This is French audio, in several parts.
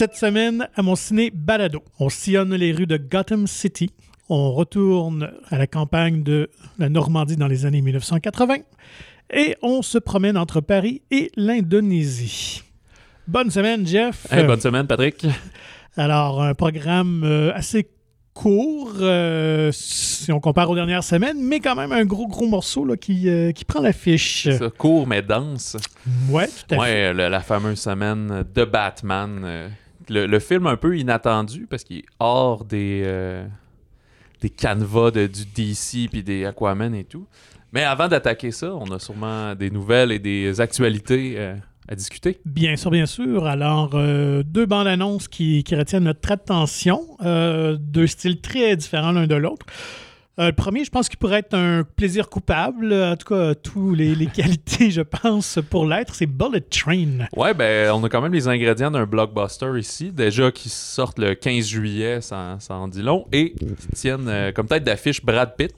Cette semaine, à mon ciné balado, on sillonne les rues de Gotham City. On retourne à la campagne de la Normandie dans les années 1980 et on se promène entre Paris et l'Indonésie. Bonne semaine, Jeff. Hey, bonne semaine, Patrick. Alors, un programme euh, assez court euh, si on compare aux dernières semaines, mais quand même un gros, gros morceau là, qui, euh, qui prend l'affiche. C'est ça, court mais dense. Ouais, tout à fait. Ouais, le- la fameuse semaine de Batman. euh, le, film un peu inattendu parce qu'il est hors des, euh, des canevas de, du DC puis des Aquaman et tout. Mais avant d'attaquer ça, on a sûrement des nouvelles et des actualités euh, à discuter. Bien sûr, bien sûr. Alors, euh, deux bandes annonces qui, qui retiennent notre attention, deux styles très différents l'un de l'autre. Euh, le premier, je pense qu'il pourrait être un plaisir coupable, en tout cas, tous les, les qualités, je pense, pour l'être, c'est Bullet Train. Ouais, ben, on a quand même les ingrédients d'un blockbuster ici. Déjà qui sortent le 15 juillet, ça, ça en dit long. Et qui tiennent euh, comme tête d'affiche Brad Pitt.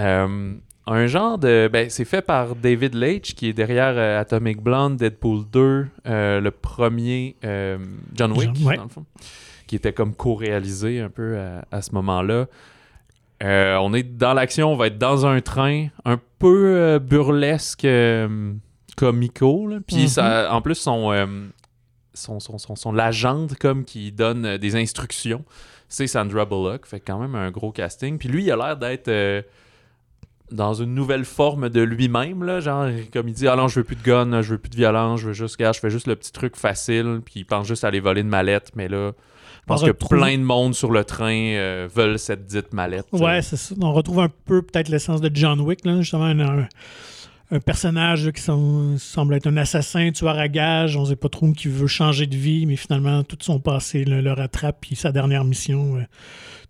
Euh, un genre de. Ben, c'est fait par David Leitch, qui est derrière euh, Atomic Blonde, Deadpool 2, euh, le premier euh, John Wick, John- ouais. dans le fond, qui était comme co-réalisé un peu à, à ce moment-là. Euh, on est dans l'action, on va être dans un train un peu euh, burlesque, euh, comico. là. Puis Mhm. ça, en plus, son, euh, son, son, son, son l'agente comme qui donne des instructions, c'est Sandra Bullock. Fait quand même un gros casting. Puis lui, il a l'air d'être dans une nouvelle forme de lui-même. Là, genre, comme il dit, ah non, je veux plus de gun, je veux plus de violence, je veux juste, gars, je fais juste le petit truc facile. Puis il pense juste à aller voler une mallette. Mais là, pense que retrouve- plein de monde sur le train euh, veulent cette dite mallette. Ouais, c'est ça. On retrouve un peu peut-être l'essence de John Wick, là, justement, un, un- un personnage là, qui sem- semble être un assassin, tueur à gage. On ne sait pas trop qui veut changer de vie, mais finalement, tout son passé là, le rattrape. Puis sa dernière mission, euh,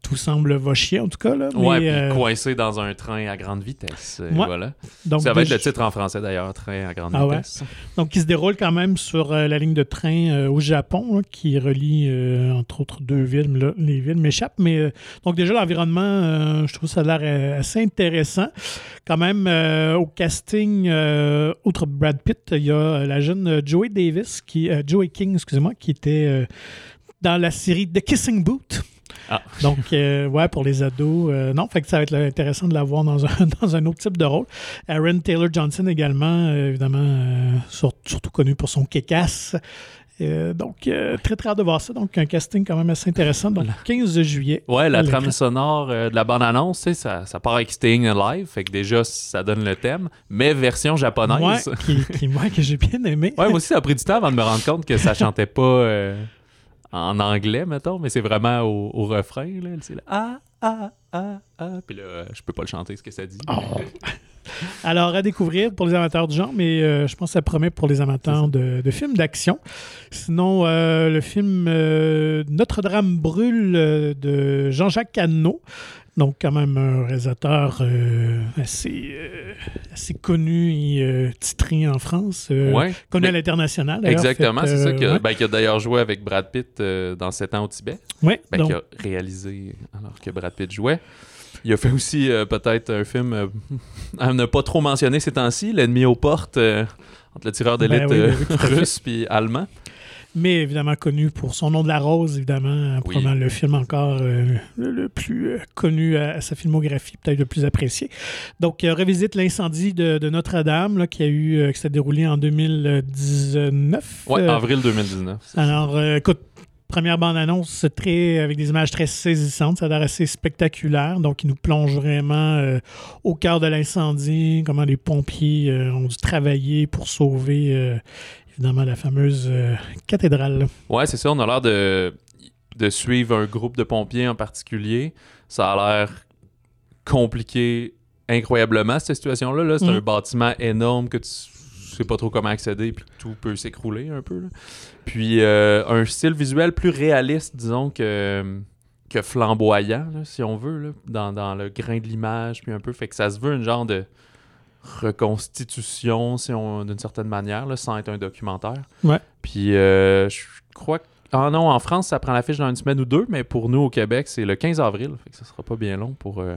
tout semble va chier, en tout cas. Là, Ouais, puis euh, coincé dans un train à grande vitesse. euh, Ouais. Voilà. donc, Ça va être le titre en français d'ailleurs, train à grande Ah ouais? vitesse. Donc, qui se déroule quand même sur euh, la ligne de train au Japon, là, qui relie, entre autres, deux villes. là, les villes m'échappent. Mais donc, déjà, l'environnement, je trouve ça a l'air assez intéressant. Quand même, au casting, outre Brad Pitt, il y a la jeune Joey Davis, qui, Joey King, excusez-moi, qui était dans la série The Kissing Boot. Ah. Donc, euh, ouais, pour les ados. euh, non, fait que ça va être intéressant de la voir dans un, dans un autre type de rôle. Aaron Taylor Johnson également, euh, évidemment, euh, sur- surtout connu pour son kékasse. Euh, donc, euh, très, très hâte de voir ça. Donc, un casting quand même assez intéressant. Donc, 15 juillet. Ouais, la trame sonore euh, de la bande-annonce, ça, ça part avec Staying Alive, fait que déjà, ça donne le thème, mais version japonaise. Ouais, qui, qui, moi, que j'ai bien aimé. Ouais, moi aussi, ça a pris du temps avant de me rendre compte que ça chantait pas en anglais, mettons, mais c'est vraiment au, au refrain, là. C'est là, ah, ah, ah, ah. Puis là, euh, je peux pas le chanter, ce que ça dit. Oh. Alors, à découvrir pour les amateurs du genre, mais euh, je pense que ça promet pour les amateurs de, de films d'action. Sinon, euh, le film euh, Notre-Dame brûle de Jean-Jacques Cannot. Donc, quand même un réalisateur euh, assez, euh, assez connu et euh, titré en France, ouais. connu à l'international. Exactement, c'est ça qui a, ouais. ben, a d'ailleurs joué avec Brad Pitt dans 7 ans au Tibet. Ouais, Ben, donc, qui a réalisé alors que Brad Pitt jouait. Il a fait aussi peut-être un film à ne pas trop mentionner ces temps-ci, L'ennemi aux portes, entre le tireur d'élite Ben oui, oui, fait. russe puis allemand. Mais évidemment connu pour son nom de la rose, évidemment, euh, Oui. probablement le film encore euh, le, le plus euh, connu à, à sa filmographie, peut-être le plus apprécié. Donc, euh, revisite l'incendie de, de Notre-Dame, là, qui a eu, qui s'est déroulé en 2019. Ouais, Euh, avril 2019. alors, écoute, première bande-annonce très, avec des images très saisissantes, ça a l'air assez spectaculaire. Donc, il nous plonge vraiment euh, au cœur de l'incendie, comment les pompiers euh, ont dû travailler pour sauver, euh, évidemment, la fameuse euh, cathédrale. Ouais, c'est ça. On a l'air de, de suivre un groupe de pompiers en particulier. Ça a l'air compliqué incroyablement, cette situation-là. Là. C'est Mhm. un bâtiment énorme que tu sais pas trop comment accéder, puis tout peut s'écrouler un peu. là. Puis euh, un style visuel plus réaliste, disons, que, que flamboyant, là, si on veut, là, dans, dans le grain de l'image, puis un peu. Fait que ça se veut une genre de reconstitution, si on d'une certaine manière, là, sans être un documentaire. Ouais. Puis euh, je crois que. Ah non, en France, ça prend l'affiche dans une semaine ou deux, mais pour nous au Québec, c'est le 15 avril. Fait que ça sera pas bien long pour euh,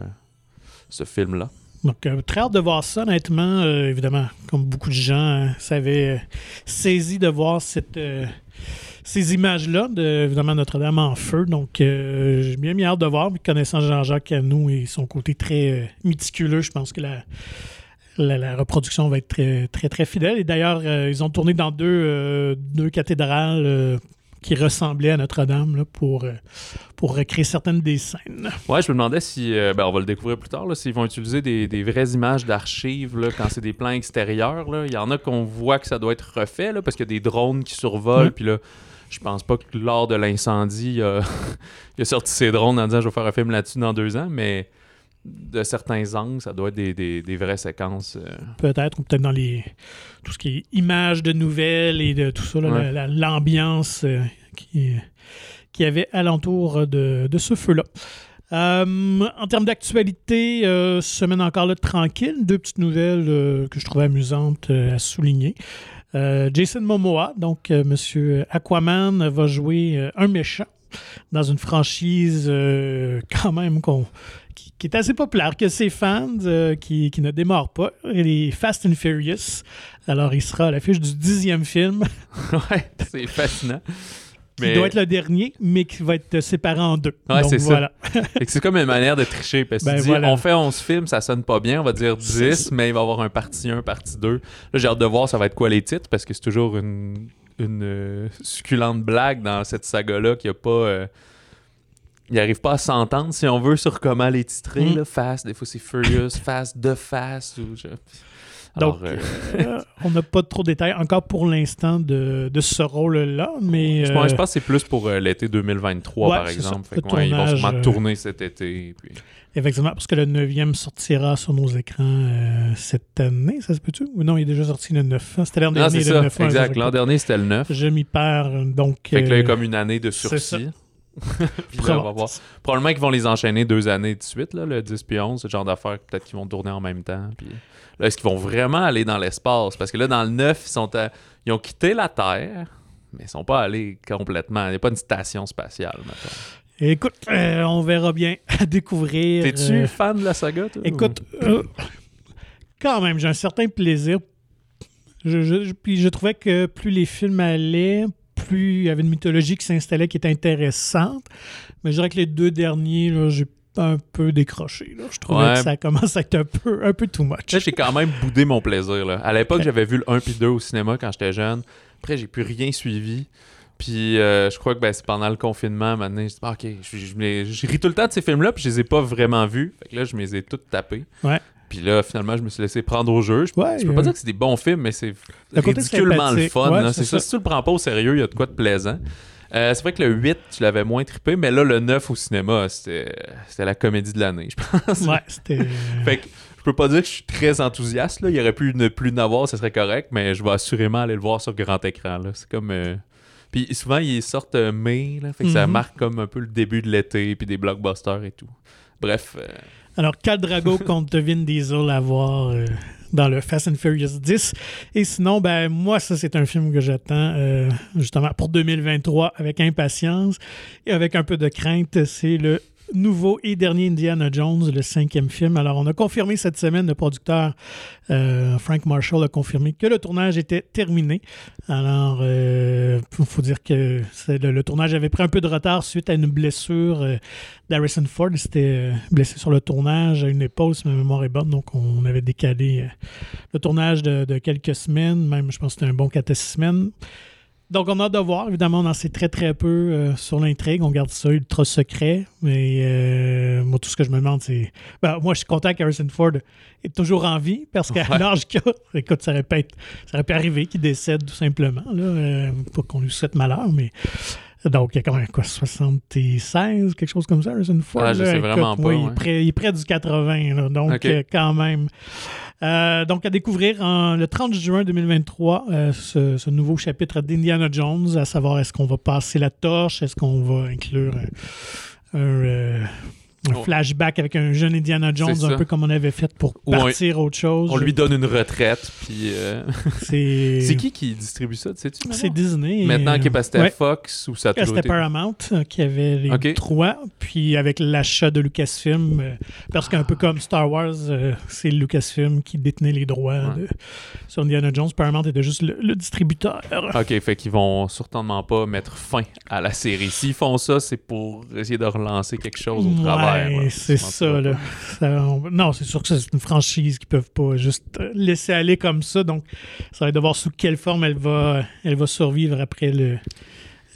ce film-là. Donc, euh, très hâte de voir ça, honnêtement. Évidemment, comme beaucoup de gens, euh, ça avait saisi de voir cette, ces images-là, de, évidemment, Notre-Dame en feu. Donc, euh, j'ai bien mis hâte de voir. Mais connaissant Jean-Jacques Cano et son côté très euh, méticuleux, je pense que la, la, la reproduction va être très, très, très fidèle. Et d'ailleurs, euh, ils ont tourné dans deux, euh, deux cathédrales euh, qui ressemblaient à Notre-Dame pour, euh, pour recréer certaines des scènes. Ouais, je me demandais si, euh, ben, on va le découvrir plus tard, s'ils vont utiliser des, des vraies images d'archives quand c'est des plans extérieurs. là. Il y en a qu'on voit que ça doit être refait là, parce qu'il y a des drones qui survolent. Puis là, je pense pas que lors de l'incendie, il a, il a sorti ses drones en disant je vais faire un film là-dessus dans deux ans, mais de certains angles, ça doit être des, des- des vraies séquences. euh. peut-être, ou peut-être dans les tout ce qui est images de nouvelles et de tout ça, là, Ouais. la- la- l'ambiance euh, qui, qui avait alentour de, de ce feu-là. Euh, en termes d'actualité, semaine encore là, tranquille, deux petites nouvelles que je trouvais amusantes à souligner. Jason Momoa, donc Monsieur Aquaman, va jouer un méchant dans une franchise quand même qu'on qui, est assez populaire, que ses fans, euh, qui, qui ne démarrent pas, les Fast and Furious. Alors, il sera à l'affiche du dixième film, ouais, c'est fascinant. qui Mais- doit être le dernier, mais qui va être séparé en deux. Ouais, c'est ça. voilà. Que c'est comme une manière de tricher parce que Ben tu dis, voilà. on fait 11 films, ça sonne pas bien, on va dire C'est 10, ça. mais il va y avoir un partie 1, partie 2. Là, j'ai hâte de voir ça va être quoi les titres parce que c'est toujours une, une euh, succulente blague dans cette saga-là qui a pas. euh, il arrive pas à s'entendre, si on veut, sur comment les titrer. Mm. là. Fast, des fois c'est Furious, Fast, The Fast. Ou je- Alors, Donc, euh, euh, on n'a pas trop de détails encore pour l'instant de, de ce rôle-là, mais je, pense, je euh, pense que c'est plus pour euh, l'été 2023, ouais, par exemple. Fait que, ouais, ils vont tournage, sûrement tourner cet été. puis- effectivement, parce que le neuvième sortira sur nos écrans cette année, ça se peut-tu? Ou non, il est déjà sorti le 9. hein? C'était l'an dernier, le ça, 9. exact. L'an dernier, c'était le 9. Je m'y perds, donc... Fait que là, il y a comme une année de sursis. Puis là, on va voir. probablement. Probablement qu'ils vont les enchaîner deux années de suite, là, le 10 puis 11, ce genre d'affaires. Peut-être qu'ils vont tourner en même temps. Puis là, est-ce qu'ils vont vraiment aller dans l'espace? Parce que là, dans le 9, ils, sont à- ils ont quitté la Terre, mais ils sont pas allés complètement. Il n'y a pas une station spatiale, mettons. Écoute, euh, on verra bien à découvrir. T'es-tu euh, fan de la saga, toi? Écoute, euh, quand même, j'ai un certain plaisir. Je, je- puis je trouvais que plus les films allaient, plus il y avait une mythologie qui s'installait qui était intéressante. Mais je dirais que les deux derniers, j'ai un peu décroché. là. Je trouvais Ouais. que ça commence à être un peu, un peu too much. J'ai quand même boudé mon plaisir. Là. À l'époque, j'avais vu le 1 puis 2 au cinéma quand j'étais jeune. Après, j'ai plus rien suivi. Puis euh, je crois que ben, c'est pendant le confinement, maintenant, je dis, ah, ok, je, je, ris tout le temps de ces films-là, puis je les ai pas vraiment vus. Fait que là, je me les ai toutes tapés. Ouais. Puis là, finalement, je me suis laissé prendre au jeu. Je, Ouais, je peux pas euh, dire que c'est des bons films, mais c'est ridiculement le fun. Ouais, c'est ça. ça. Si tu le prends pas au sérieux, il y a de quoi de plaisant. Euh, c'est vrai que le 8, tu l'avais moins trippé, mais là, le 9 au cinéma, c'était c'était la comédie de l'année, je pense. Ouais, c'était. Fait que je peux pas dire que je suis très enthousiaste. Là. Il aurait pu ne plus n'avoir, ça serait correct, mais je vais assurément aller le voir sur grand écran. C'est comme. euh, Puis souvent, ils sortent euh, mai, là, fait que ça Mhm. marque comme un peu le début de l'été, puis des blockbusters et tout. Bref, euh, Alors, Khal Drago contre Vin Diesel à voir euh, dans le Fast and Furious 10. Et sinon, ben moi, ça, c'est un film que j'attends euh, justement pour 2023 avec impatience et avec un peu de crainte. C'est le nouveau et dernier Indiana Jones, le cinquième film. Alors, on a confirmé cette semaine, le producteur euh, Frank Marshall a confirmé que le tournage était terminé. Alors, il faut dire que le, le tournage avait pris un peu de retard suite à une blessure euh, d'Harrison Ford. Il s'était euh, blessé sur le tournage à une épaule, si ma mémoire est bonne. Donc, on avait décalé euh, le tournage de, quelques semaines. Même, je pense c'était un bon 4 à 6 semaines. Donc, on a hâte de voir. Évidemment, on en sait très, très peu euh, sur l'intrigue. On garde ça ultra secret. Mais euh, moi, tout ce que je me demande, c'est. Ben, moi, je suis content qu'Harrison Ford est toujours en vie parce qu'à Ouais. l'âge qu'il a, écoute, ça aurait pu, être- ça aurait pu arriver qu'il décède tout simplement. Là, euh, pas qu'on lui souhaite malheur, mais. Donc, il y a quand même quoi, 76, quelque chose comme ça, Harrison Ford. Ah, je là. sais Écoute, vraiment pas, oui, il, est près, il est près du 80, là, donc euh, quand même. Euh, donc, à découvrir en- le 30 juin 2023 euh, ce, ce nouveau chapitre d'Indiana Jones, à savoir est-ce qu'on va passer la torche, est-ce qu'on va inclure un, un, un Oh. flashback avec un jeune Indiana Jones, un peu comme on avait fait pour partir autre chose. On lui donne une retraite, puis... euh, C'est C'est qui qui distribue ça, tu sais-tu? C'est Disney. Maintenant, euh, qui est passé à ouais. Fox ou ça toujours C'était. Paramount euh, qui avait les trois. Puis avec l'achat de Lucasfilm, euh, parce qu'un peu comme Star Wars, euh, c'est Lucasfilm qui détenait les droits Ouais. de- sur Indiana Jones. Paramount était juste le, le distributeur. Ok, fait qu'ils vont certainement pas mettre fin à la série. S'ils font ça, c'est pour essayer de relancer quelque chose au travers. Là. c'est ça, là. Ça, on- non, c'est sûr que c'est une franchise qu'ils peuvent pas juste euh, laisser aller comme ça. Donc, ça va être de voir sous quelle forme elle va, elle va survivre après le,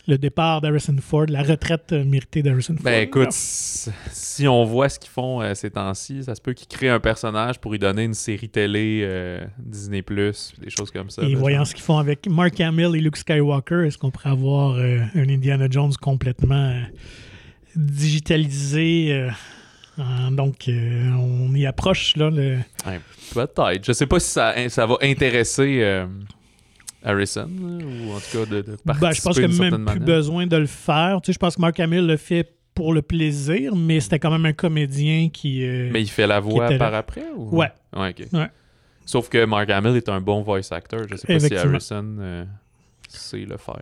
le départ d'Harrison Ford, la retraite euh, méritée d'Harrison Ford. Ben écoute, si on voit ce qu'ils font euh, ces temps-ci, ça se peut qu'ils créent un personnage pour lui donner une série télé euh, Disney+, des choses comme ça. Et là, voyant genre. ce qu'ils font avec Mark Hamill et Luke Skywalker, est-ce qu'on pourrait avoir euh, un Indiana Jones complètement digitalisé? euh, euh, donc, euh, on y approche, là. Le... Peut-être. Je sais pas si ça, ça va intéresser euh, Harrison, ou en tout cas de, de participer Ben, je pense qu'il n'y a même plus besoin de le faire. Tu sais, je pense que Mark Hamill le fait pour le plaisir, mais c'était quand même un comédien qui... euh, Mais il fait la voix là. par après? Ou... Ouais. Ouais, ok. Ouais. Sauf que Mark Hamill est un bon voice actor. Je sais pas si. Harrison euh, sait le faire.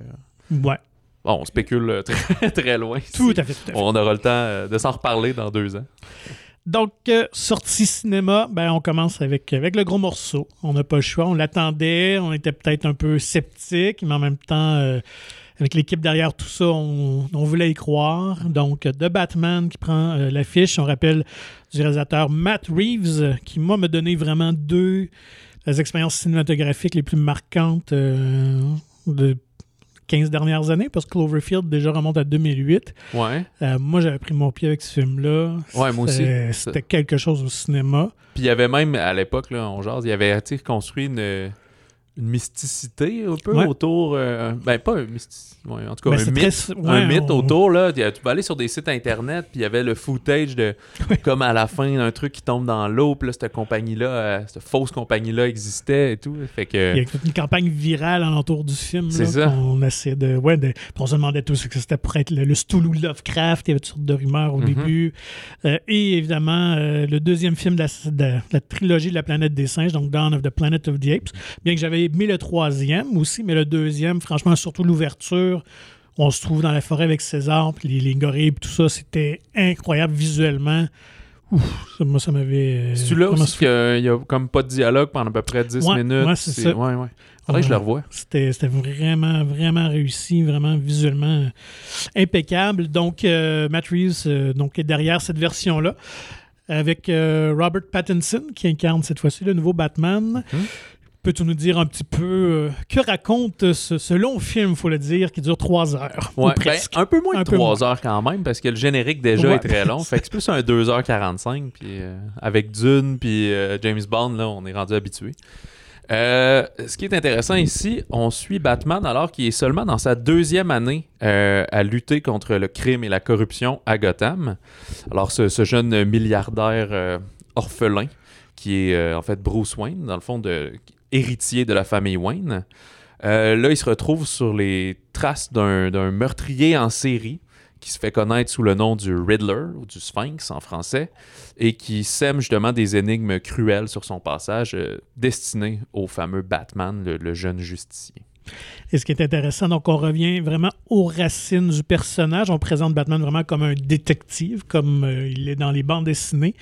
Ouais, Bon, on spécule euh, très, très loin. tout à fait, tout à fait. On aura le temps euh, de s'en reparler dans deux ans. Donc, euh, sortie cinéma, ben, on commence avec, avec le gros morceau. On n'a pas le choix. On l'attendait. On était peut-être un peu sceptique, mais en même temps, euh, avec l'équipe derrière tout ça, on, on voulait y croire. Donc, The Batman qui prend euh, l'affiche. On rappelle du réalisateur Matt Reeves, qui, moi, m'a donné vraiment deux des expériences cinématographiques les plus marquantes de 15 dernières années, parce que Cloverfield déjà remonte à 2008. Ouais. Euh, moi, j'avais pris mon pied avec ce film-là. Ouais, moi aussi. C'était- quelque chose au cinéma. Puis il y avait même, à l'époque, on jase, il y avait construit une, une mysticité un peu Ouais. autour. euh, ben, pas un mysticité. ouais, en tout cas, Ben, un mythe. très- ouais, un mythe on- autour, là. Tu peux aller sur des sites internet, puis il y avait le footage de. Comme à la fin, un truc qui tombe dans l'eau, puis là, cette compagnie-là, euh, cette fausse compagnie-là existait et tout. Fait que. Il y a toute une campagne virale alentour du film. C'est ça. On essayait de. Ouais, de- on se demandait tous que c'était pour être le, le Lovecraft. Il y avait toutes sortes de rumeurs au Mhm. début. Euh, et évidemment, euh, le deuxième film de la, de la trilogie de la planète des singes, donc Dawn of the Planet of the Apes. Bien que j'avais aimé le troisième aussi, mais le deuxième, franchement, surtout l'ouverture. On se trouve dans la forêt avec César, puis les, les gorilles, puis tout ça, c'était incroyable visuellement. Ouf, ça, moi, ça m'avait. C'est-tu là vraiment aussi qu'il y a- il y a comme pas de dialogue pendant à peu près 10 Ouais, minutes? ouais, c'est ça. Ouais, ouais. Faudrait que je le revoie. C'était c'était vraiment, vraiment réussi, vraiment visuellement impeccable. Donc, euh, Matt Reeves euh, donc, est derrière cette version-là, avec euh, Robert Pattinson, qui incarne cette fois-ci le nouveau Batman. Mhm. Peux-tu nous dire un petit peu euh, que raconte ce, ce long film, il faut le dire, qui dure trois heures? ou Ouais, ben, presque? un peu moins Un de peu 3 heures quand même, parce que le générique déjà Ouais. est très long. fait que c'est plus un 2h45. Puis euh, avec Dune puis euh, James Bond, là, on est rendu habitué. Ce qui est intéressant ici, on suit Batman alors qu'il est seulement dans sa deuxième année à lutter contre le crime et la corruption à Gotham. Alors ce, ce jeune milliardaire orphelin qui est euh, en fait Bruce Wayne, dans le fond de héritier de la famille Wayne. Euh, là, il se retrouve sur les traces d'un meurtrier en série qui se fait connaître sous le nom du Riddler ou du Sphinx en français et qui sème justement des énigmes cruelles sur son passage euh, destinées au fameux Batman, le, jeune justicier. Et ce qui est intéressant, donc on revient vraiment aux racines du personnage. On présente Batman vraiment comme un détective, comme euh, il est dans les bandes dessinées.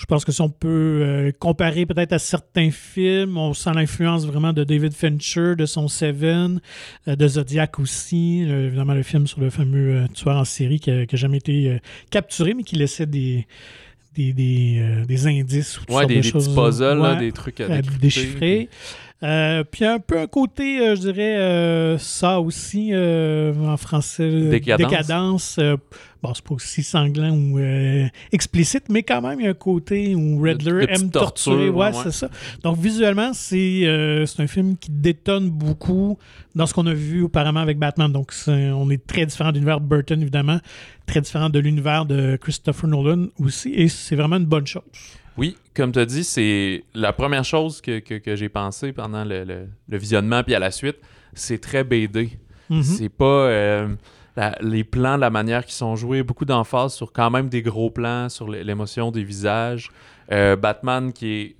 Je pense que si on peut euh, comparer peut-être à certains films, on sent l'influence vraiment de David Fincher, de son Seven, euh, de Zodiac aussi, euh, évidemment le film sur le fameux tueur en série qui n'a jamais été capturé, mais qui laissait des, des, des, des indices ou toutes Ouais, sortes des, de des choses. petits puzzles, là, des trucs à, déchiffrer. Euh, puis un peu un côté, euh, je dirais, euh, ça aussi, euh, en français, Décadence. décadence. bon, c'est pas aussi sanglant ou explicite, mais quand même, il y a un côté où Riddler de petites aime torturer. tortures, Ouais, ouais. c'est ça. Donc, visuellement, c'est c'est un film qui détonne beaucoup dans ce qu'on a vu auparavant avec Batman. Donc, on est très différent de l'univers de Burton, évidemment, très différent de l'univers de Christopher Nolan aussi, et c'est vraiment une bonne chose. Oui, comme tu as dit, c'est la première chose que, que- que j'ai pensé pendant le, le- le visionnement, puis à la suite, c'est très BD. Mhm. C'est pas. euh, la- les plans, la manière qu'ils sont joués, beaucoup d'emphase sur quand même des gros plans, sur l'émotion des visages. Euh, Batman qui est.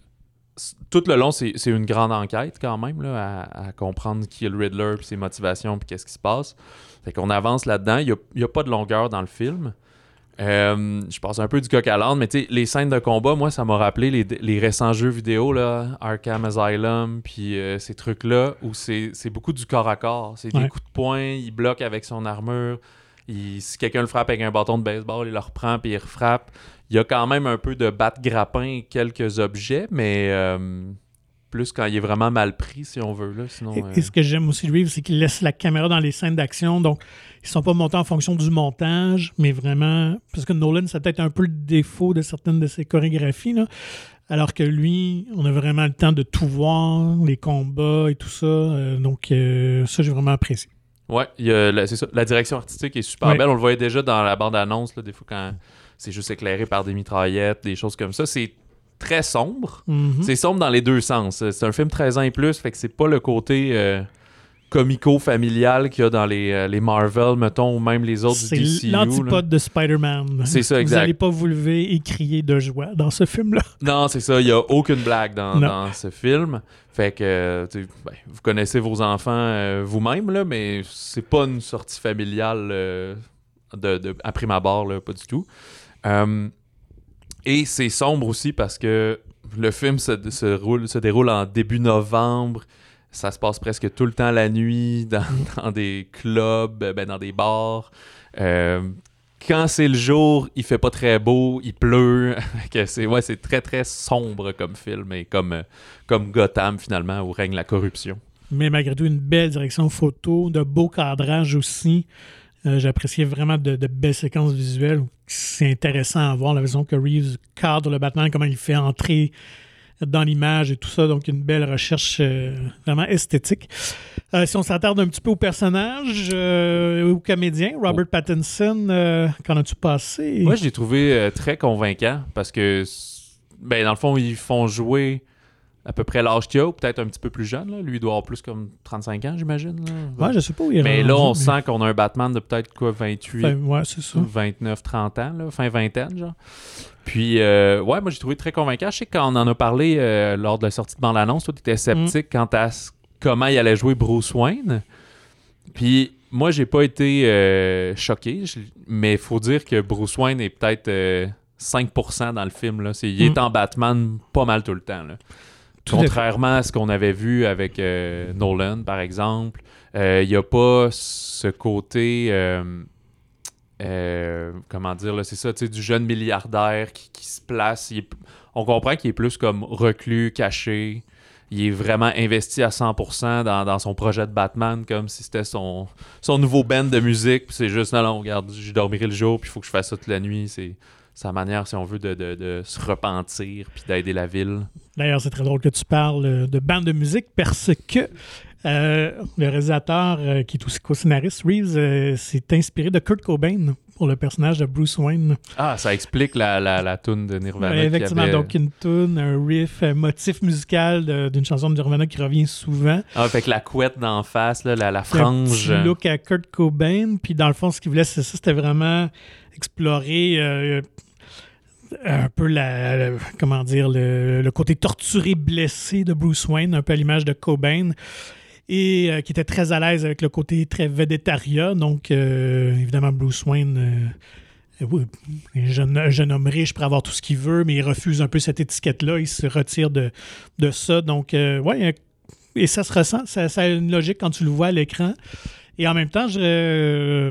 Tout le long, c'est une grande enquête quand même, là, à, à comprendre qui est le Riddler, puis ses motivations, puis qu'est-ce qui se passe. Fait qu'on avance là-dedans. Il n'y a, pas de longueur dans le film. Euh, je passe un peu du coq à l'âne, mais tu sais, les scènes de combat, moi, ça m'a rappelé les, les récents jeux vidéo, là, Arkham Asylum, puis euh, ces trucs-là, où c'est beaucoup du corps à corps. C'est des coups de poing, il bloque avec son armure. il- si quelqu'un le frappe avec un bâton de baseball, il le reprend, puis il refrappe. Il y a quand même un peu de batte-grappin et quelques objets, mais euh, plus quand il est vraiment mal pris, si on veut. Là, sinon, Et, euh, et ce que j'aime aussi de Reeves, c'est qu'il laisse la caméra dans les scènes d'action. Donc, ils sont pas montés en fonction du montage, mais vraiment. Parce que Nolan, c'est peut-être un peu le défaut de certaines de ses chorégraphies. Là. Alors que lui, on a vraiment le temps de tout voir, les combats et tout ça. Euh, donc, euh, ça, j'ai vraiment apprécié. Ouais, il y a la- c'est ça. La direction artistique est super Ouais. belle. On le voyait déjà dans la bande-annonce, des fois quand c'est juste éclairé par des mitraillettes, des choses comme ça. C'est très sombre. Mhm. C'est sombre dans les deux sens. C'est un film 13 ans et plus, fait que c'est pas le côté euh, comico-familial qu'il y a dans les, euh, les Marvel, mettons, ou même les autres C'est du DCU. là. l'antipode de Spider-Man. C'est ça, Vous exact. n'allez pas vous lever et crier de joie dans ce film-là. Non, c'est ça. Il n'y a aucune blague dans, dans ce film. Fait que, euh, ben, vous connaissez vos enfants euh, vous-même, là, mais c'est pas une sortie familiale de, de, à prime abord, là, pas du tout. Euh, et c'est sombre aussi parce que le film se, roule, se déroule en début novembre. Ça se passe presque tout le temps la nuit dans, des clubs, ben, dans des bars. Euh, quand c'est le jour, il fait pas très beau, il pleut. c'est ouais, c'est très très sombre comme film et comme comme Gotham finalement où règne la corruption. Mais malgré tout, une belle direction photo, de beaux cadrages aussi. Euh, J'appréciais vraiment de, de belles séquences visuelles. C'est intéressant à voir la façon que Reeves cadre le Batman, comment il fait entrer dans l'image et tout ça. Donc, une belle recherche euh, vraiment esthétique. Euh, si on s'attarde un petit peu au personnage, euh, au comédien, Robert Pattinson, qu'en as-tu passé? Moi, je l'ai trouvé très convaincant parce que ben dans le fond, ils font jouer à peu près l'âge qu'il a, ou peut-être un petit peu plus jeune. Là. Lui, il doit avoir plus comme 35 ans, j'imagine. là. Ouais, je sais pas où il est Mais là, on mais- sent qu'on a un Batman de peut-être quoi, 28, Enfin, ouais, c'est ça. 29, 30 ans, là, fin vingtaine, genre. Puis, euh, ouais, moi, j'ai trouvé très convaincant. Je sais que quand on en a parlé euh, lors de la sortie de bande-annonce, toi, tu étais sceptique quant à comment il allait jouer Bruce Wayne. Puis, moi, j'ai pas été euh, choqué, je- mais il faut dire que Bruce Wayne est peut-être euh, 5% dans le film. Là. C'est- il est Mm. en Batman pas mal tout le temps. Là. Contrairement à ce qu'on avait vu avec euh, Nolan, par exemple, euh, il n'y a pas ce côté. euh, euh, comment dire, c'est ça, tu sais, du jeune milliardaire qui, se place. on comprend qu'il est plus comme reclus, caché. Il est vraiment investi à 100% dans, son projet de Batman, comme si c'était son, son nouveau band de musique. C'est juste, non, non, regarde, je dormirai le jour, puis il faut que je fasse ça toute la nuit. C'est sa manière, si on veut, de, de- de se repentir, puis d'aider la ville. D'ailleurs, c'est très drôle que tu parles euh, de bande de musique parce que euh, le réalisateur, euh, qui est aussi co-scénariste, Reeves, euh, s'est inspiré de Kurt Cobain pour le personnage de Bruce Wayne. Ah, ça explique la, la, la toune de Nirvana. Ouais, effectivement, avait- donc une tune, un riff, un motif musical d'une chanson de Nirvana qui revient souvent. Ah, que la couette d'en face, là, la, la Un frange. petit look à Kurt Cobain. Puis dans le fond, ce qu'il voulait, c'est ça, c'était vraiment explorer euh, un peu la, comment dire, le, côté torturé, blessé de Bruce Wayne, un peu à l'image de Cobain. Et euh, qui était très à l'aise avec le côté très végétarien. Donc, euh, évidemment, Bruce Wayne. euh, euh, un jeune, un jeune homme riche pour avoir tout ce qu'il veut, mais il refuse un peu cette étiquette-là. Il se retire de, de ça. Donc, euh, ouais, et ça se ressent. Ça, a une logique quand tu le vois à l'écran. Et en même temps, je, euh,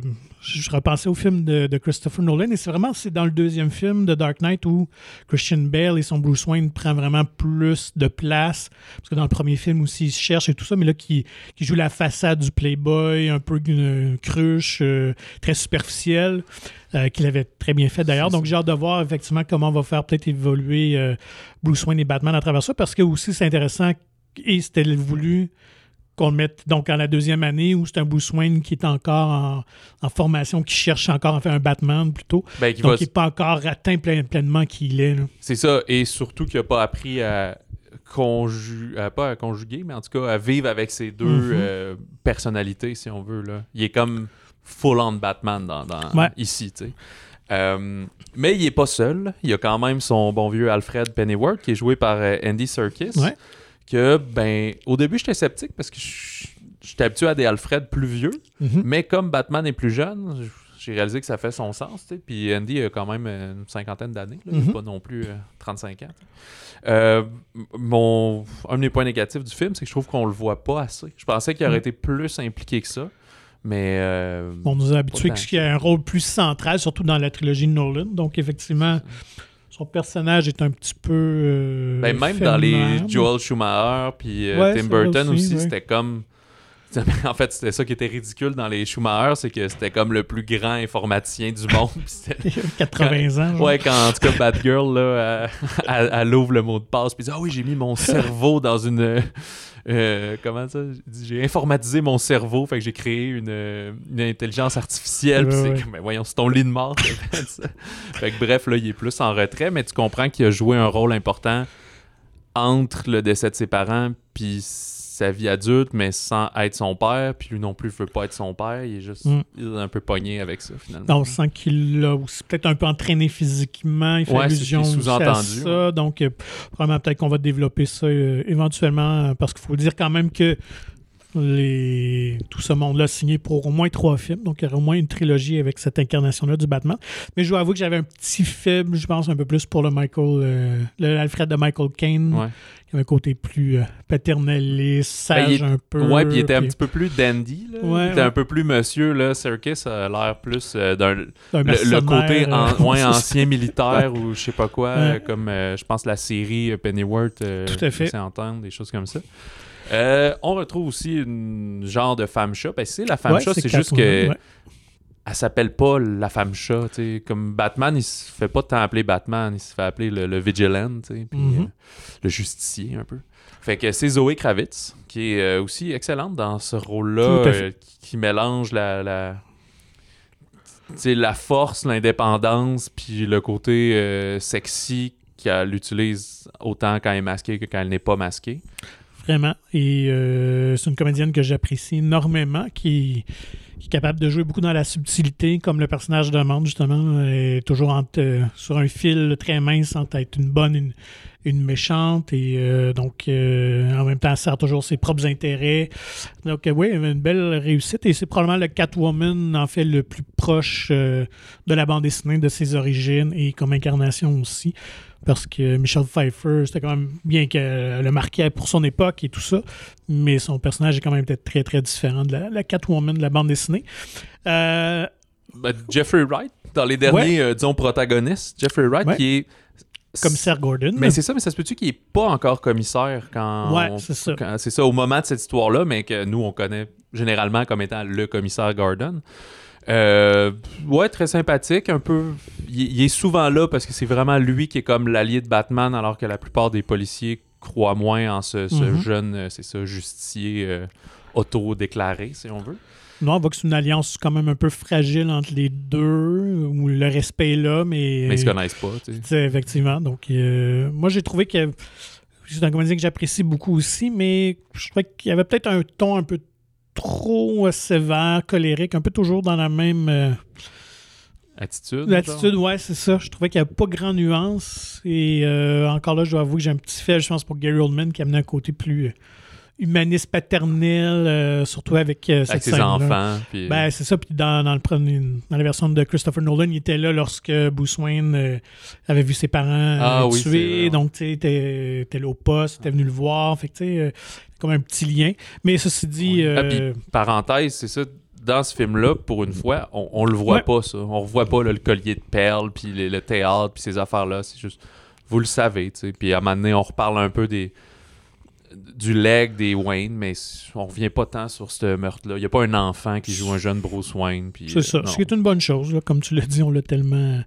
je repensais au film de, de Christopher Nolan. Et c'est vraiment c'est dans le deuxième film de Dark Knight où Christian Bale et son Bruce Wayne prend vraiment plus de place. Parce que dans le premier film aussi, il se cherche et tout ça. Mais là, qui, qui joue la façade du Playboy, un peu une cruche, euh, très superficielle, euh, qu'il avait très bien fait d'ailleurs. Donc j'ai hâte de voir effectivement comment on va faire peut-être évoluer euh, Bruce Wayne et Batman à travers ça. Parce que aussi, c'est intéressant et c'était voulu qu'on le mette donc en la deuxième année où c'est un Bruce Wayne qui est encore en, en formation, qui cherche encore à faire un Batman plutôt. Ben, qui Donc va- il n'est pas encore atteint plein- pleinement qui il est. C'est ça, et surtout qu'il n'a pas appris à, conju... à- pas à conjuguer, mais en tout cas à vivre avec ces deux Mhm. euh, personnalités, si on veut. Là. Il est comme full-on Batman dans, dans- Ouais. ici, tu sais. Euh, mais il est pas seul. Il y a quand même son bon vieux Alfred Pennyworth qui est joué par euh, Andy Serkis. Ouais. Que, ben, au début, j'étais sceptique parce que j'étais habitué à des Alfred plus vieux. Mhm. Mais comme Batman est plus jeune, j'ai réalisé que ça fait son sens. Puis Andy a quand même euh, une cinquantaine d'années, a Mhm. pas non plus euh, 35 ans. Euh, mon, un de mes points négatifs du film, c'est que je trouve qu'on le voit pas assez. Je pensais qu'il aurait Mhm. été plus impliqué que ça. Mais euh, On nous a habitués qu'il y a un rôle plus central, surtout dans la trilogie de Nolan. Donc, effectivement, son personnage est un petit peu. euh, ben, même dans les. Joel Schumacher puis euh, Ouais, Tim Burton aussi, aussi, ouais. c'était comme. En fait, c'était ça qui était ridicule dans les Schumacher, c'est que c'était comme le plus grand informaticien du monde. puis c'était- 80 ans. genre. Ouais, quand en tout cas Batgirl, là, elle, elle- elle ouvre le mot de passe, puis dit Ah oui, j'ai mis mon cerveau dans une. Euh, comment ça? J'ai informatisé mon cerveau, fait que j'ai créé une, euh, une intelligence artificielle. Puis Ouais, c'est ouais. comme, Mais voyons, c'est ton lit de mort. fait que bref, là, il est plus en retrait, mais tu comprends qu'il a joué un rôle important entre le décès de ses parents, puis sa vie adulte, mais sans être son père, puis lui non plus veut pas être son père. Il est juste Mm. il est un peu pogné avec ça, finalement. On sent qu'il l'a aussi peut-être un peu entraîné physiquement. Il fait Ouais, allusion à ça. Donc, euh, probablement peut-être qu'on va développer ça euh, éventuellement, parce qu'il faut dire quand même que les... tout ce monde-là signé pour au moins trois films. Donc, il y aura au moins une trilogie avec cette incarnation-là du Batman. Mais je dois avouer que j'avais un petit faible, je pense, un peu plus pour le Michael, euh, le Alfred de Michael Caine, Ouais. qui avait un côté plus euh, paternaliste, sage Ben, il est- un peu. Ouais, puis il était un petit peu plus dandy. Là. Ouais, il était ouais. un peu plus monsieur. Là. Circus a l'air plus euh, d'un. un Le, le côté en- euh, ça. ancien militaire ou je sais pas quoi, comme je pense la série Pennyworth Tout à fait. entendre, des choses comme ça. Euh, on retrouve aussi une genre de femme chat. Ben, c'est la femme Ouais, chat, c'est juste que ouais. elle s'appelle pas la femme chat. tu sais. Comme Batman, il se fait pas tant appeler Batman, il se fait appeler le, le Vigilant, tu sais, puis, Mhm. euh, le justicier un peu. Fait que c'est Zoé Kravitz, qui est euh, aussi excellente dans ce rôle-là, qui, qui mélange la, force, l'indépendance, puis le côté euh, sexy qu'elle utilise autant quand elle est masquée que quand elle n'est pas masquée. Et euh, c'est une comédienne que j'apprécie énormément, qui, est capable de jouer beaucoup dans la subtilité, comme le personnage demande, justement. Toujours sur un fil très mince entre être une bonne une méchante. Et euh, donc, euh, en même temps, elle sert toujours ses propres intérêts. Donc, euh, oui, une belle réussite. Et c'est probablement le Catwoman, en fait, le plus proche euh, de la bande dessinée, de ses origines et comme incarnation aussi parce que Michelle Pfeiffer, c'était quand même bien qu'elle le marquait pour son époque et tout ça, mais son personnage est quand même peut-être très très différent de la, la Catwoman de la bande dessinée. Ben, Jeffrey Wright, dans les derniers, disons, protagonistes, Jeffrey Wright, Ouais. qui est. commissaire Gordon. Mais c'est ça, mais ça se peut-tu qu'il est pas encore commissaire quand. Ouais, c'est ça. C'est ça, au moment de cette histoire-là, mais que nous, on connaît généralement comme étant le commissaire Gordon. Euh, ouais, très sympathique, un peu. Il, il est souvent là parce que c'est vraiment lui qui est comme l'allié de Batman, alors que la plupart des policiers croient moins en ce, ce Mhm. jeune, euh, c'est ça, justicier euh, auto-déclaré, si on veut. Non, on voit que c'est une alliance quand même un peu fragile entre les deux, où le respect est là, mais. Mais ils se connaissent pas, tu sais. Effectivement. Donc, euh, moi, j'ai trouvé que c'est un comédien que j'apprécie beaucoup aussi, mais je trouvais qu'il y avait peut-être un ton un peu trop euh, sévère, colérique, un peu toujours dans la même euh, Attitude. l'attitude. Ouais, c'est ça. Je trouvais qu'il n'y avait pas grand nuance. Et euh, encore là, je dois avouer que j'ai un petit fait, je pense, pour Gary Oldman, qui amenait un côté plus humaniste, paternel, euh, surtout avec euh, cette Avec ses enfants. Puis, Ben, c'est ça. Puis dans, dans, le dans la version de Christopher Nolan, il était là lorsque Bruce Wayne euh, avait vu ses parents Ah oui, tués. Donc, tu sais, était était là au poste, était venu le voir. Fait que, tu sais, comme un petit lien. Mais ceci dit. Ah, puis, parenthèse, c'est ça. Dans ce film-là, pour une fois, on, on le voit Ouais. pas, ça. On revoit pas là, le collier de perles, puis le, le théâtre, puis ces affaires-là. C'est juste. Vous le savez, tu sais. Puis à un moment donné, on reparle un peu des du leg des Wayne, mais on revient pas tant sur ce meurtre-là. Il y a pas un enfant qui joue un jeune Bruce Wayne. c'est ça. euh, non. Ce qui est une bonne chose. là. Comme tu l'as dit, on l'a tellement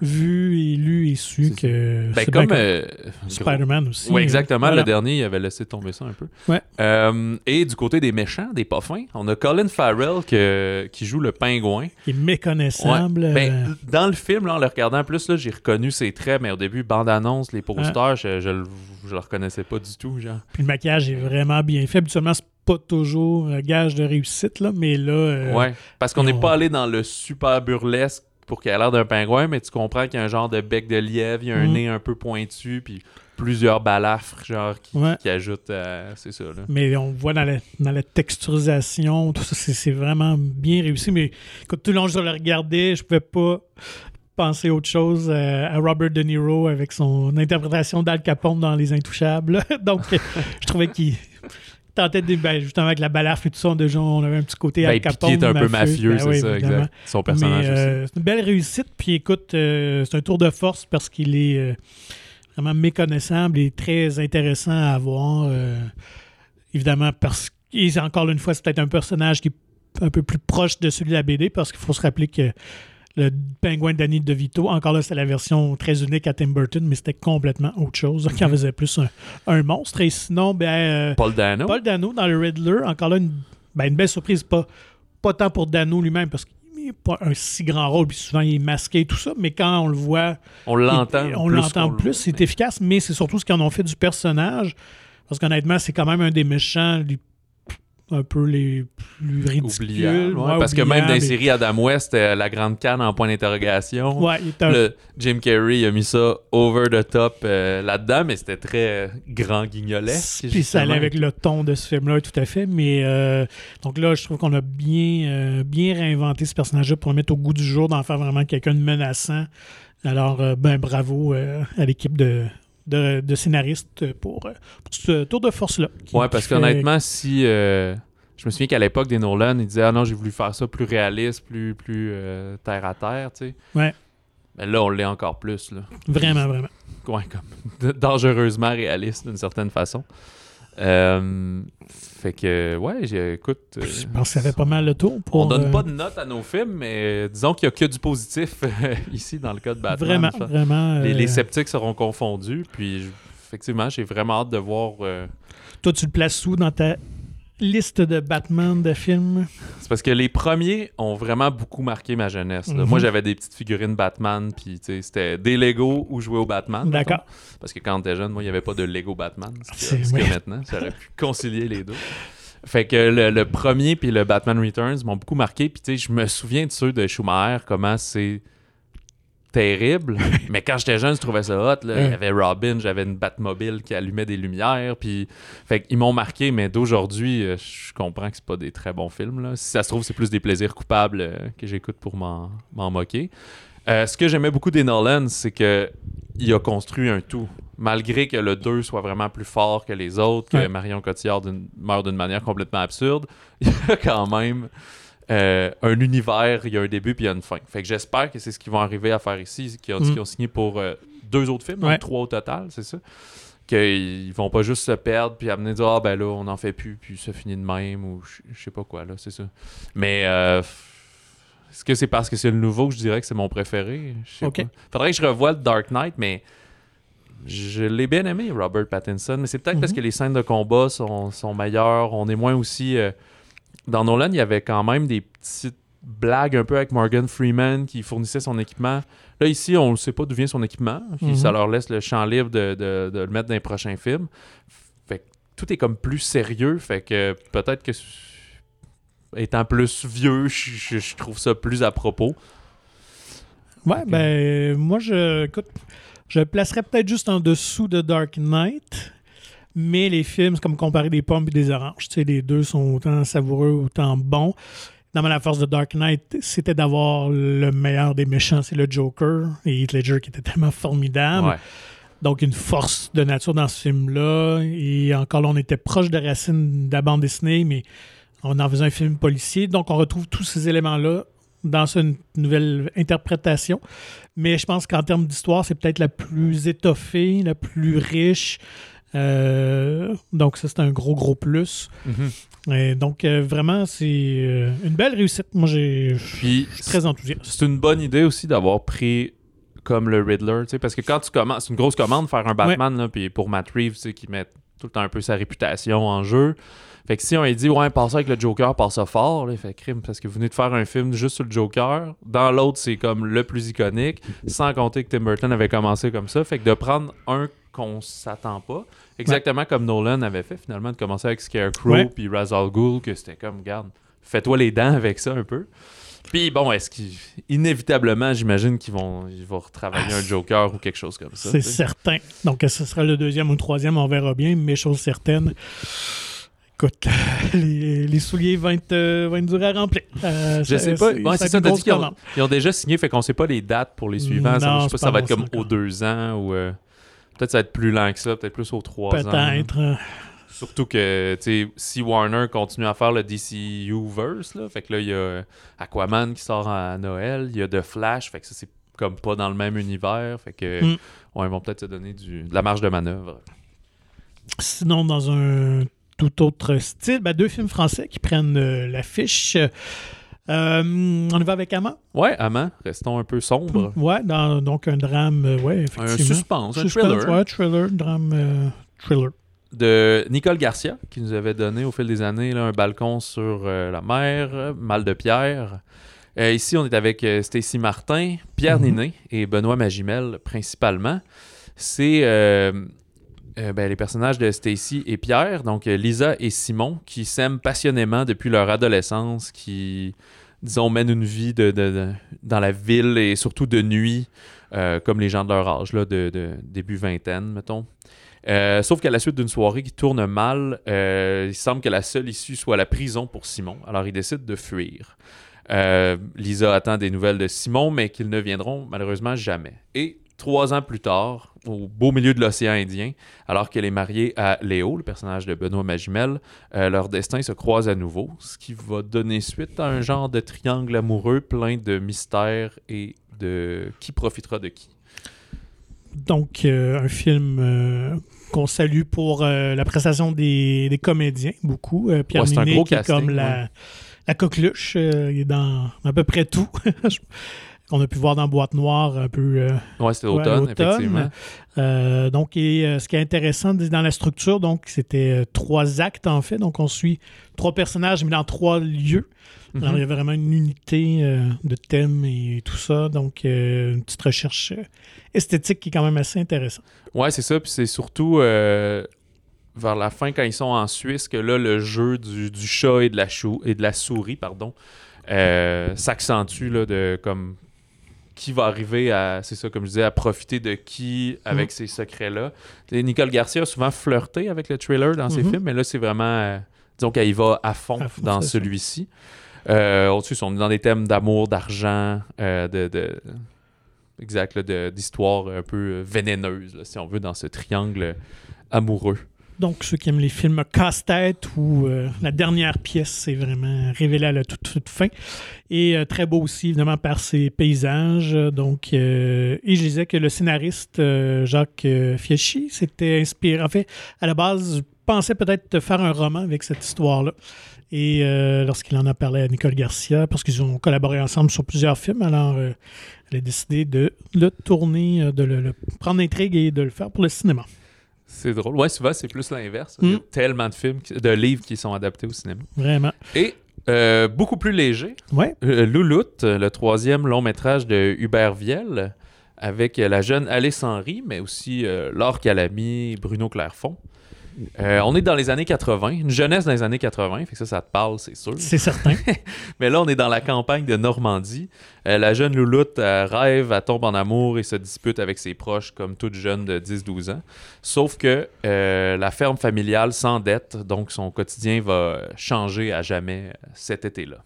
vu et lu et su C'est que. Ben, comme euh, Spider-Man aussi. Oui, exactement. voilà. Le dernier, il avait laissé tomber ça un peu. Ouais. Euh, et du côté des méchants, des pas fins, on a Colin Farrell que- qui joue le pingouin. Qui est méconnaissable. Ouais. Ben, dans le film, là, en le regardant plus, là, j'ai reconnu ses traits, mais au début, bande-annonce, les posters, je, je, le- je le reconnaissais pas du tout. Genre. Puis le maquillage est vraiment bien fait. Habituellement, c'est pas toujours un gage de réussite, là, mais là. euh, Ouais, parce qu'on n'est pas allé dans le super burlesque pour qu'il ait l'air d'un pingouin, mais tu comprends qu'il y a un genre de bec de lièvre, il y a un Mhm. nez un peu pointu, puis plusieurs balafres, genre, qui, Ouais. qui ajoutent à... C'est ça, là. Mais on voit dans la, dans la texturisation, tout ça, c'est c'est vraiment bien réussi. Mais écoute, tout le long, je le regardais, je pouvais pas penser autre chose euh, à Robert De Niro avec son interprétation d'Al Capone dans Les Intouchables. Donc, euh, je trouvais qu'il tentait de. Ben, justement, avec la balafre et tout ça, déjà, on avait un petit côté Ben, Capone. qui est un peu mafieux, Ben c'est oui, ça, évidemment. exact. Son personnage euh, c'est une belle réussite. Puis écoute, euh, c'est un tour de force parce qu'il est euh, vraiment méconnaissable et très intéressant à voir. évidemment, parce que, encore une fois, c'est peut-être un personnage qui est un peu plus proche de celui de la BD parce qu'il faut se rappeler que le pingouin de Danny DeVito, encore là, c'était la version très unique à Tim Burton, mais c'était complètement autre chose, qui en Mhm. faisait plus un, un monstre. Et sinon, ben. euh, Paul Dano. Paul Dano dans le Riddler, encore là, une, ben, une belle surprise, pas, pas tant pour Dano lui-même, parce qu'il n'est pas un si grand rôle, puis souvent il est masqué et tout ça, mais quand on le voit, On l'entend on plus l'entend plus, c'est efficace, mais c'est surtout ce qu'ils en ont fait du personnage, parce qu'honnêtement, c'est quand même un des méchants les- un peu les plus ridicules. Oubliable, ouais, ouais, parce que même dans les oubliables. séries Adam West, euh, la grande canne en point d'interrogation. Ouais, un- Le Jim Carrey a mis ça over the top euh, là-dedans, mais c'était très euh, grand guignolesque. Puis ça allait avec le ton de ce film-là, tout à fait. Mais donc là, je trouve qu'on a bien, bien réinventé ce personnage-là pour le mettre au goût du jour, d'en faire vraiment quelqu'un de menaçant. Alors, ben bravo à l'équipe de, de, de scénaristes pour, euh, pour ce tour de force-là. Ouais, parce fait- qu'honnêtement, si. euh, je me souviens qu'à l'époque des Nolan, ils disaient Ah non, j'ai voulu faire ça plus réaliste, plus, plus euh, terre à terre, tu sais. Ouais. Mais là, on l'est encore plus, là. Vraiment, vraiment. Ouais, comme dangereusement réaliste d'une certaine façon. Euh, fait que, ouais, j'ai- écoute. euh, Je pense que ça fait pas mal le tour. Pour, on donne euh, pas de notes à nos films, mais disons qu'il y a que du positif ici dans le cas de Batman. Vraiment, vraiment. Les, les sceptiques seront confondus, puis je- effectivement, j'ai vraiment hâte de voir. euh, Toi, tu le places où dans ta liste de Batman de films? C'est parce que les premiers ont vraiment beaucoup marqué ma jeunesse. Mhm. Moi, j'avais des petites figurines Batman, puis c'était des Lego ou jouer au Batman. D'accord. Parce que quand t'étais jeune, moi, il n'y avait pas de Lego Batman. Ce C'est- y a ouais. maintenant, j'aurais pu concilier les deux. Fait que le, le premier puis le Batman Returns m'ont beaucoup marqué. Puis tu sais, je me souviens de ceux de Schumacher, comment c'est terrible. Mais quand j'étais jeune, je trouvais ça hot. là. Il y Ouais. avait Robin, j'avais une Batmobile qui allumait des lumières. Puis, fait qu'ils m'ont marqué. Mais d'aujourd'hui, euh, je comprends que c'est pas des très bons films. Là. Si ça se trouve, c'est plus des plaisirs coupables euh, que j'écoute pour m'en m'en moquer. Euh, ce que j'aimais beaucoup des Nolan, c'est que il a construit un tout. Malgré que le 2 soit vraiment plus fort que les autres, que. Marion Cotillard d'une- meurt d'une manière complètement absurde, il a quand même euh, un univers, il y a un début puis il y a une fin. Fait que j'espère que c'est ce qu'ils vont arriver à faire ici, qu'ils ont, Mm. ont signé pour euh, deux autres films, Ouais. donc trois au total, c'est ça. Qu'ils vont pas juste se perdre puis amener dire ah ben là on n'en fait plus puis ça finit de même ou je sais pas quoi là, c'est ça. Mais euh, est-ce que c'est parce que c'est le nouveau que je dirais que c'est mon préféré? Je sais Ok. pas. Faudrait que je revoie le Dark Knight, mais je l'ai bien aimé, Robert Pattinson. Mais c'est peut-être parce Mhm. que les scènes de combat sont, sont meilleures. On est moins aussi. euh, Dans Nolan, il y avait quand même des petites blagues un peu avec Morgan Freeman qui fournissait son équipement. Là, ici, on ne sait pas d'où vient son équipement. Mhm. Ça leur laisse le champ libre de, de- de le mettre dans les prochains films. Fait que tout est comme plus sérieux. Fait que peut-être que étant plus vieux, je, je- je trouve ça plus à propos. Ouais, ben, moi, je, écoute, je placerais peut-être juste en dessous de Dark Knight, mais les films, c'est comme comparer des pommes et des oranges. Tu sais, les deux sont autant savoureux, autant bons. Dans la force de Dark Knight, c'était d'avoir le meilleur des méchants, c'est le Joker, et Heath Ledger qui était tellement formidable. Ouais. Donc, une force de nature dans ce film-là. Et encore là, on était proche de racines de la bande dessinée, mais on en faisait un film policier. Donc, on retrouve tous ces éléments-là dans une nouvelle interprétation. Mais je pense qu'en termes d'histoire, c'est peut-être la plus étoffée, la plus riche. Euh, donc, ça, c'est un gros, gros plus. Mhm. Et donc, euh, vraiment, c'est euh, une belle réussite. Moi, j'ai- suis très enthousiaste. c'est une bonne idée aussi d'avoir pris comme le Riddler, tu sais, parce que quand tu commences, c'est une grosse commande faire un Batman, là, puis pour Matt Reeves, tu sais, qui met tout le temps un peu sa réputation en jeu. Fait que si on lui dit, ouais, passe ça avec le Joker, passe ça fort, là, il fait crime, parce que vous venez de faire un film juste sur le Joker. Dans l'autre, c'est comme le plus iconique, sans compter que Tim Burton avait commencé comme ça. Fait que de prendre un qu'on s'attend pas. Exactement comme Nolan avait fait finalement, de commencer avec Scarecrow Ouais. puis Ra's al Ghul, que c'était comme, regarde, fais-toi les dents avec ça un peu. Puis bon, est-ce qu'inévitablement, j'imagine qu'ils vont, ils vont retravailler Ah, un Joker ou quelque chose comme ça. C'est certain. Donc, ce sera le deuxième ou le troisième, on verra bien, mais chose certaine. Écoute, les, les souliers vont être, euh, vont être durs à remplir. Euh, Je sais pas. Ouais, c'est ça, t'as dit qu'ils ont, commande. ils ont déjà signé, fait qu'on sait pas les dates pour les suivants. Ça, je sais pas si ça pas va être comme aux deux ans ou. euh, peut-être ça va être plus lent que ça, peut-être plus aux trois ans. Peut-être. euh, Surtout que, tu sais, si Warner continue à faire le DCU-verse, là, fait que là, il y a Aquaman qui sort à Noël, il y a The Flash, fait que ça, c'est comme pas dans le même univers, fait que, Mm. ouais, ils vont peut-être se donner du, de la marge de manœuvre. Sinon, dans un tout autre style, ben, deux films français qui prennent euh, l'affiche. Euh, on y va avec Amand? Ouais, Amant, restons un peu sombres. Ouais, dans, donc un drame, euh, ouais, Un effectivement. suspense, un Suspense, thriller Ouais, thriller, drame, euh, thriller. de Nicole Garcia, qui nous avait donné au fil des années là, un balcon sur euh, la mer, Mal de Pierre. Euh, ici, on est avec euh, Stacy Martin, Pierre Mhm. Ninet et Benoît Magimel principalement. C'est euh, ben, les personnages de Stacy et Pierre, donc euh, Lisa et Simon, qui s'aiment passionnément depuis leur adolescence, qui, disons, mènent une vie de, de- dans la ville et surtout de nuit, euh, comme les gens de leur âge, là, de, début vingtaine, mettons. Sauf qu'à la suite d'une soirée qui tourne mal, il semble que la seule issue soit la prison pour Simon. Alors il décide de fuir. Lisa attend des nouvelles de Simon, mais qu'ils ne viendront malheureusement jamais. Et trois ans plus tard, au beau milieu de l'océan Indien, alors qu'elle est mariée à Léo, le personnage de Benoît Magimel, euh, leur destin se croise à nouveau, ce qui va donner suite à un genre de triangle amoureux plein de mystères et de qui profitera de qui. Donc, euh, un film euh, qu'on salue pour la prestation des, des comédiens, beaucoup. Pierre Ouais, gros qui est comme la, la coqueluche. il est dans à peu près tout. qu'on a pu voir dans Boîte Noire un peu. euh, Ouais, c'était l'automne, effectivement. Euh, donc, et, euh, ce qui est intéressant dans la structure, donc c'était trois actes en fait. Donc, on suit trois personnages, mais dans trois lieux. Mhm. Alors, il y a vraiment une unité euh, de thème et tout ça. Donc, euh, une petite recherche euh, esthétique qui est quand même assez intéressante. Ouais, c'est ça. Puis c'est surtout vers la fin, quand ils sont en Suisse, que là, le jeu du, du chat et de la, chou et de la souris pardon, s'accentue de comme qui va arriver à, c'est ça, comme je disais, à profiter de qui avec ces secrets-là. Et Nicole Garcia a souvent flirté avec le trailer dans ses Mhm. films, mais là, c'est vraiment, euh, disons qu'elle y va à fond, À fond, dans celui-ci. Euh, Au-dessus, on est dans des thèmes d'amour, d'argent, euh, de, de- exact, d'histoire un peu euh, vénéneuse, là, si on veut, dans ce triangle amoureux. Donc, ceux qui aiment les films casse-tête où euh, la dernière pièce c'est vraiment révélée à la toute, fin. Et euh, très beau aussi, évidemment, par ses paysages. Donc, euh, et je disais que le scénariste Jacques Fieschi s'était inspiré. En fait, à la base, je pensais peut-être faire un roman avec cette histoire-là. Et lorsqu'il en a parlé à Nicole Garcia, parce qu'ils ont collaboré ensemble sur plusieurs films, alors elle a décidé de le tourner, de le, le prendre l'intrigue et de le faire pour le cinéma. C'est drôle. Ouais, souvent, c'est plus l'inverse. Il y a Mm. tellement de films, de livres qui sont adaptés au cinéma. Vraiment. Et euh, beaucoup plus léger, Ouais. euh, Louloute, le troisième long métrage de Hubert Viel, avec la jeune Alice Henry, mais aussi euh, Laure Calamy, Bruno Clerfont. Euh, on est dans les années 80, une jeunesse dans les années 80, fait que ça, ça te parle, c'est sûr. C'est certain. Mais là, on est dans la campagne de Normandie. Euh, la jeune Louloute euh, rêve, elle tombe en amour et se dispute avec ses proches comme toute jeune de 10-12 ans. Sauf que la ferme familiale s'endette, donc son quotidien va changer à jamais cet été-là.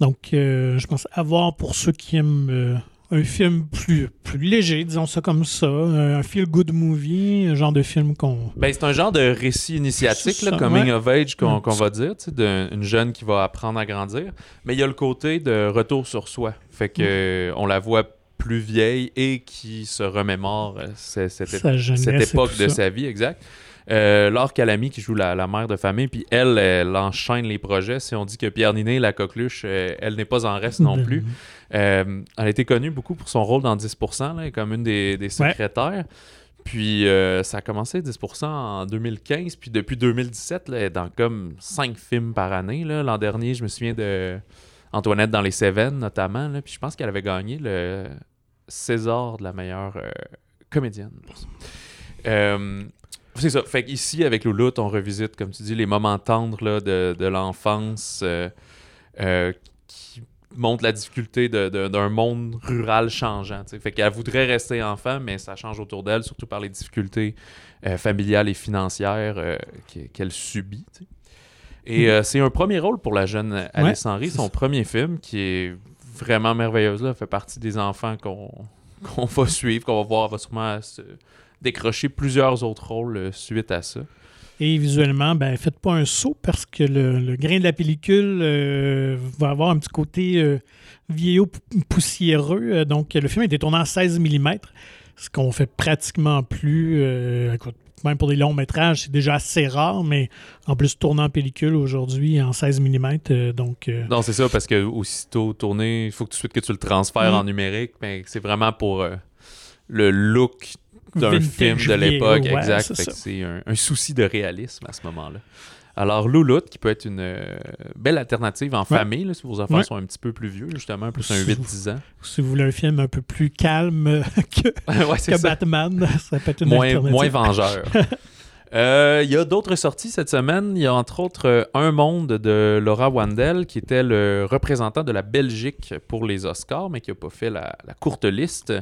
Donc, je pense avoir pour ceux qui aiment un film plus, plus léger, disons ça comme ça, un feel-good movie, un genre de film qu'on. Ben, c'est un genre de récit initiatique, là, coming ouais. of age qu'on va dire, d'une jeune qui va apprendre à grandir. Mais il y a le côté de retour sur soi. Fait que Mm. on la voit plus vieille et qui se remémore euh, ce- cette, cette et époque de ça. sa vie, exact. Euh, Laure Calamy qui joue la, la mère de famille, puis elle, elle enchaîne les projets. Si on dit que Pierre Ninet, la coqueluche, euh, elle n'est pas en reste non Ben, plus. Euh, elle a été connue beaucoup pour son rôle dans 10%, là, comme une des, des secrétaires. Puis euh, ça a commencé 10% en 2015, puis depuis 2017, là, elle est dans comme 5 films par année. L'an dernier, je me souviens de Antoinette dans les Cévennes, notamment. là. Puis je pense qu'elle avait gagné le César de la meilleure comédienne. Euh, c'est ça. Fait ici, avec Louloute, on revisite, comme tu dis, les moments tendres là, de, de l'enfance euh, euh, qui montrent la difficulté d'un monde rural changeant. tu sais. Fait qu'elle voudrait rester enfant, mais ça change autour d'elle, surtout par les difficultés euh, familiales et financières qu'e- qu'elle subit. Et euh, c'est un premier rôle pour la jeune Alice Henry, son ça. premier film qui est vraiment merveilleuse. Là, fait partie des enfants qu'on va suivre, qu'on va voir, elle va sûrement se décrocher plusieurs autres rôles euh, suite à ça. Et visuellement, ben, faites pas un saut parce que le, le grain de la pellicule euh, va avoir un petit côté euh, vieillot pou- poussiéreux. Euh, Donc, le film a été tourné en 16 mm, ce qu'on fait pratiquement plus. euh, écoute, même pour des longs métrages, c'est déjà assez rare, mais en plus, tourner en pellicule aujourd'hui en 16 mm. donc, Non, c'est ça, parce que aussitôt tourné, il faut que tout de suite que tu le transfères Mm. en numérique, mais c'est vraiment pour le look d'un film de l'époque, ouais, exact. c'est un, un souci de réalisme à ce moment-là. Alors, Louloute, qui peut être une euh, belle alternative en famille, là, si vos enfants Ouais. sont un petit peu plus vieux, justement, plus un Si 8-10 ans. si vous voulez un film un peu plus calme que, ça. Batman, ça peut être une moins, alternative. moins vengeur. Euh, Il y a d'autres sorties cette semaine. Il y a entre autres euh, Un Monde de Laura Wandel, qui était le représentant de la Belgique pour les Oscars, mais qui n'a pas fait la, la courte liste.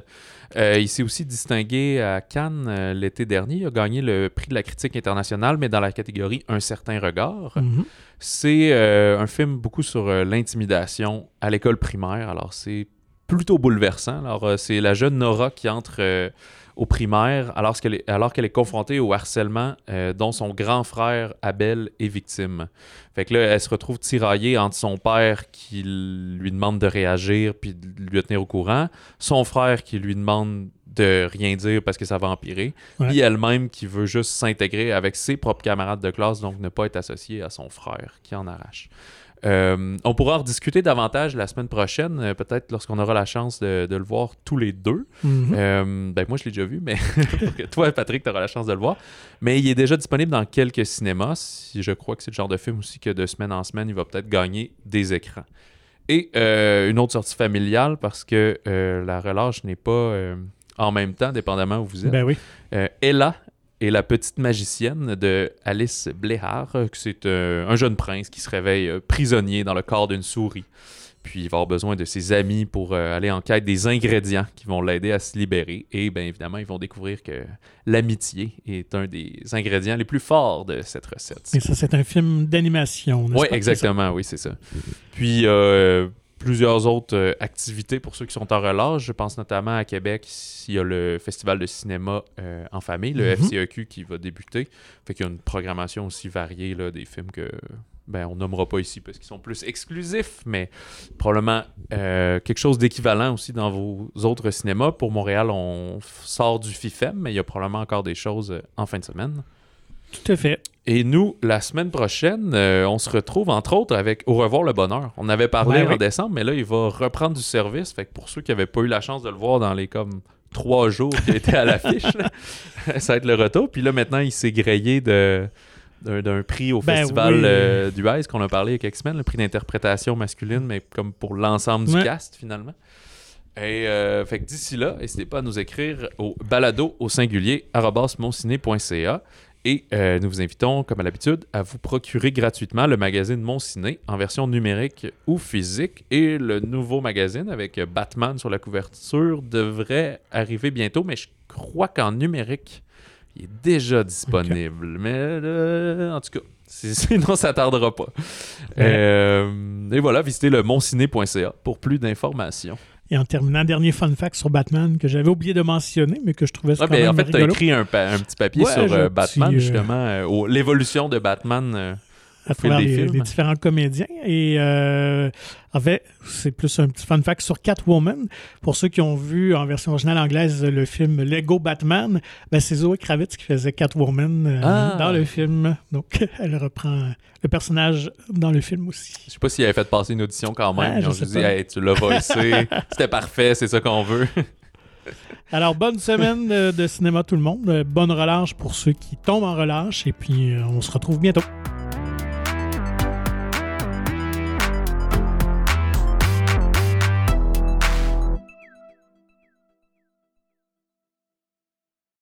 Euh, il s'est aussi distingué à Cannes l'été dernier. Il a gagné le prix de la critique internationale, mais dans la catégorie Un certain regard. Mhm. C'est un film beaucoup sur l'intimidation à l'école primaire. Alors, c'est plutôt bouleversant. Alors, c'est la jeune Nora qui entre au primaire alors qu'elle est, alors qu'elle est confrontée au harcèlement euh, dont son grand frère Abel est victime. Fait que là, elle se retrouve tiraillée entre son père qui lui demande de réagir puis de lui tenir au courant, son frère qui lui demande de rien dire parce que ça va empirer, Ouais. puis elle-même qui veut juste s'intégrer avec ses propres camarades de classe, donc ne pas être associée à son frère qui en arrache. Euh, on pourra en rediscuter davantage la semaine prochaine, euh, peut-être lorsqu'on aura la chance de, de le voir tous les deux. Mhm. Euh, ben, moi, je l'ai déjà vu, mais toi, Patrick, tu auras la chance de le voir. Mais il est déjà disponible dans quelques cinémas. Si je crois que c'est le genre de film aussi que de semaine en semaine, il va peut-être gagner des écrans. Et euh, une autre sortie familiale, parce que la relâche n'est pas en même temps, dépendamment où vous êtes. Ben oui. Ella et la petite magicienne de Alice Bléhard, euh, que c'est euh, un jeune prince qui se réveille euh, prisonnier dans le corps d'une souris. Puis il va avoir besoin de ses amis pour aller en quête des ingrédients qui vont l'aider à se libérer. Et bien évidemment, ils vont découvrir que l'amitié est un des ingrédients les plus forts de cette recette. Et ça, c'est un film d'animation. Oui, exactement, oui, c'est ça. Puis euh, plusieurs autres euh, activités pour ceux qui sont en relâche. Je pense notamment à Québec, il y a le festival de cinéma euh, en famille, le Mhm. FCEQ qui va débuter. Fait qu'il y a une programmation aussi variée là, des films que ben, on nommera pas ici parce qu'ils sont plus exclusifs, mais probablement euh, quelque chose d'équivalent aussi dans vos autres cinémas. Pour Montréal, on sort du FIFEM, mais il y a probablement encore des choses en fin de semaine. Tout à fait. Et nous, la semaine prochaine, euh, on se retrouve entre autres avec Au revoir le bonheur. On avait parlé Ouais, en décembre, mais là, il va reprendre du service. Fait que pour ceux qui n'avaient pas eu la chance de le voir dans les comme trois jours qui étaient à l'affiche, ça va être le retour. Puis là, maintenant, il s'est grillé de d'un prix au Ben festival oui. euh, du Ice qu'on a parlé il y a quelques semaines, le prix d'interprétation masculine, mais comme pour l'ensemble du cast finalement. Et euh, fait que d'ici là, n'hésitez pas à nous écrire au balado au singulier. Et euh, nous vous invitons, comme à l'habitude, à vous procurer gratuitement le magazine Mon Ciné en version numérique ou physique. Et le nouveau magazine avec Batman sur la couverture devrait arriver bientôt, mais je crois qu'en numérique, il est déjà disponible. Mais euh, en tout cas, sinon ça tardera pas. Euh, et voilà, visitez le monciné.ca pour plus d'informations. Et en terminant, dernier fun fact sur Batman que j'avais oublié de mentionner, mais que je trouvais ça en fait, tu as écrit un, petit papier Ouais, sur euh, Batman, petit, euh, justement, euh, l'évolution de Batman. À travers les, différents comédiens. Et euh, en fait, c'est plus un petit fun fact sur Catwoman. Pour ceux qui ont vu en version originale anglaise le film Lego Batman, ben, c'est Zoe Kravitz qui faisait Catwoman euh, Ah. dans le film. Donc, elle reprend le personnage dans le film aussi. Je sais pas s'il avait fait passer une audition quand même. Ouais, Ils ont juste dit, hey, tu l'as voicé, c'était parfait, c'est ça qu'on veut. Alors, bonne semaine de cinéma tout le monde. Bonne relâche pour ceux qui tombent en relâche. Et puis, euh, on se retrouve bientôt.